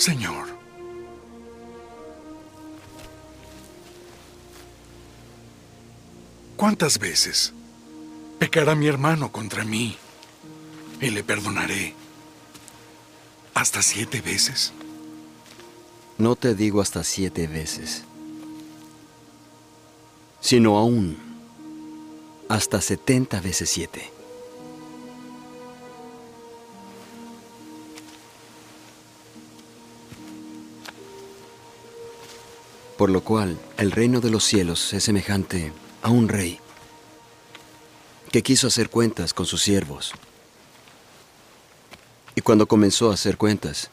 Señor. ¿Cuántas veces pecará mi hermano contra mí y le perdonaré? ¿Hasta siete veces? No te digo hasta siete veces, sino aún hasta setenta veces siete. Por lo cual el reino de los cielos es semejante a un rey que quiso hacer cuentas con sus siervos. Y cuando comenzó a hacer cuentas,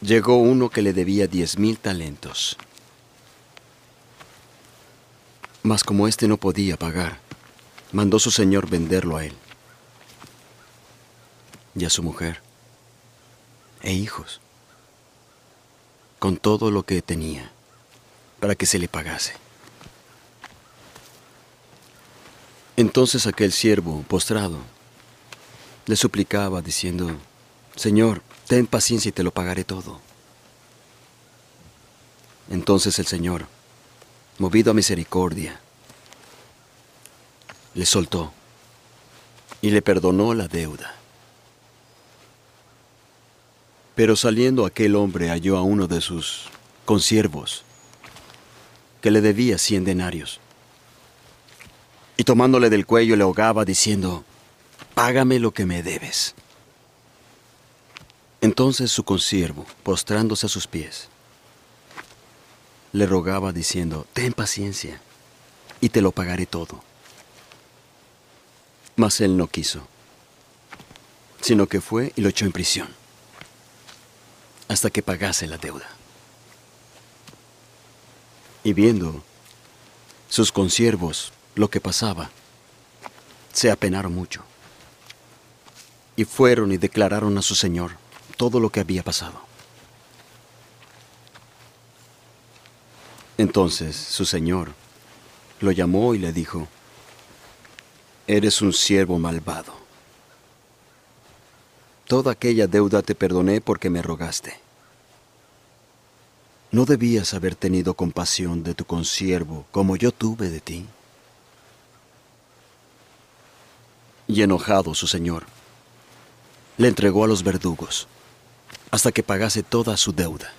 llegó uno que le debía diez mil talentos. Mas como éste no podía pagar, mandó su señor venderlo a él y a su mujer e hijos, con todo lo que tenía, para que se le pagase. Entonces aquel siervo, postrado, le suplicaba diciendo, Señor, ten paciencia y te lo pagaré todo. Entonces el Señor, movido a misericordia, le soltó y le perdonó la deuda. Pero saliendo aquel hombre halló a uno de sus consiervos que le debía cien denarios. Y tomándole del cuello le ahogaba diciendo, Págame lo que me debes. Entonces su consiervo, postrándose a sus pies, le rogaba diciendo, Ten paciencia, y te lo pagaré todo. Mas él no quiso, sino que fue y lo echó en prisión, hasta que pagase la deuda. Y viendo sus consiervos lo que pasaba, se apenaron mucho. Y fueron y declararon a su señor todo lo que había pasado. Entonces su señor lo llamó y le dijo, Eres un siervo malvado. Toda aquella deuda te perdoné porque me rogaste. ¿No debías haber tenido compasión de tu consiervo como yo tuve de ti? Y enojado su señor, le entregó a los verdugos hasta que pagase toda su deuda.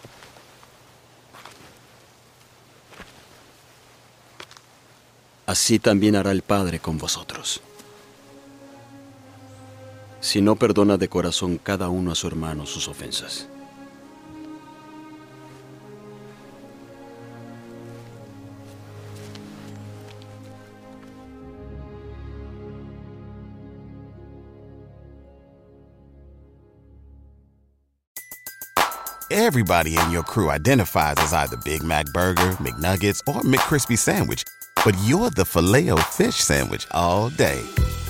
Así también hará el Padre con vosotros. Si no perdona de corazón cada uno a su hermano sus ofensas. Everybody in your crew identifies as either Big Mac Burger, McNuggets, or McCrispy Sandwich. But you're the filet fish Sandwich all day.